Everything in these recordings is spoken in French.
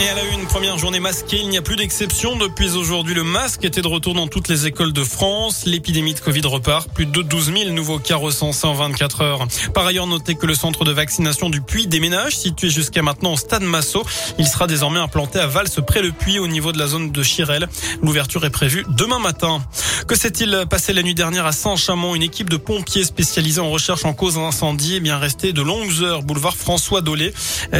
Et à la une, première journée masquée, il n'y a plus d'exception. Depuis aujourd'hui, le masque était de retour dans toutes les écoles de France. L'épidémie de Covid repart. Plus de 12 000 nouveaux cas recensés en 24 heures. Par ailleurs, notez que le centre de vaccination du Puy déménage, situé jusqu'à maintenant au stade Massot. Il sera désormais implanté à Vals, près le Puy, au niveau de la zone de Chirel. L'ouverture est prévue demain matin. Que s'est-il passé la nuit dernière à Saint-Chamond? Une équipe de pompiers spécialisés en recherche en cause d'incendie est bien restée de longues heures boulevard François Dolé.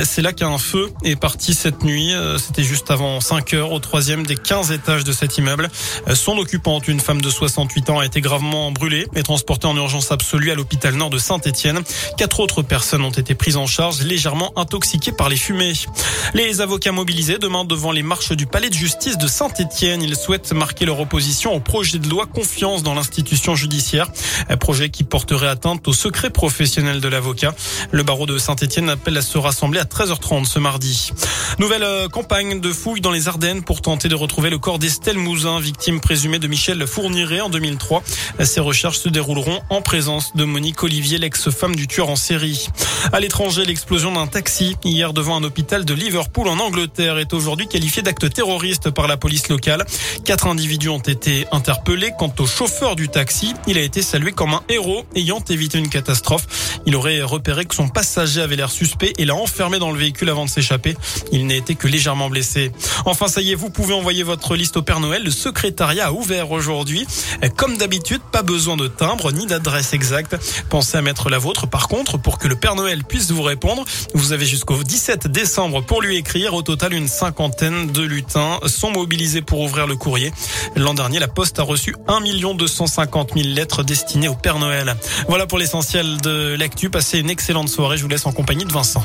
C'est là qu'un feu est parti cette nuit. Euh, c'était juste avant 5 heures au troisième des 15 étages de cet immeuble. Euh, son occupante, une femme de 68 ans, a été gravement brûlée et transportée en urgence absolue à l'hôpital nord de Saint-Etienne. Quatre autres personnes ont été prises en charge, légèrement intoxiquées par les fumées. Les avocats mobilisés demain devant les marches du palais de justice de Saint-Etienne. Ils souhaitent marquer leur opposition au projet de loi confiance dans l'institution judiciaire. Un projet qui porterait atteinte au secret professionnel de l'avocat. Le barreau de Saint-Etienne appelle à se rassembler à 13h30 ce mardi. Euh, campagne de fouilles dans les Ardennes pour tenter de retrouver le corps d'Estelle Mouzin, victime présumée de Michel Fourniret en 2003. Ces recherches se dérouleront en présence de Monique Olivier, l'ex-femme du tueur en série. À l'étranger, l'explosion d'un taxi hier devant un hôpital de Liverpool en Angleterre est aujourd'hui qualifiée d'acte terroriste par la police locale. Quatre individus ont été interpellés. Quant au chauffeur du taxi, il a été salué comme un héros ayant évité une catastrophe. Il aurait repéré que son passager avait l'air suspect et l'a enfermé dans le véhicule avant de s'échapper. Il n'a été légèrement blessé. Enfin, ça y est, vous pouvez envoyer votre liste au Père Noël. Le secrétariat a ouvert aujourd'hui. Comme d'habitude, pas besoin de timbre ni d'adresse exacte. Pensez à mettre la vôtre. Par contre, pour que le Père Noël puisse vous répondre, vous avez jusqu'au 17 décembre pour lui écrire. Au total, une cinquantaine de lutins sont mobilisés pour ouvrir le courrier. L'an dernier, la Poste a reçu 1 250 000 lettres destinées au Père Noël. Voilà pour l'essentiel de l'actu. Passez une excellente soirée. Je vous laisse en compagnie de Vincent.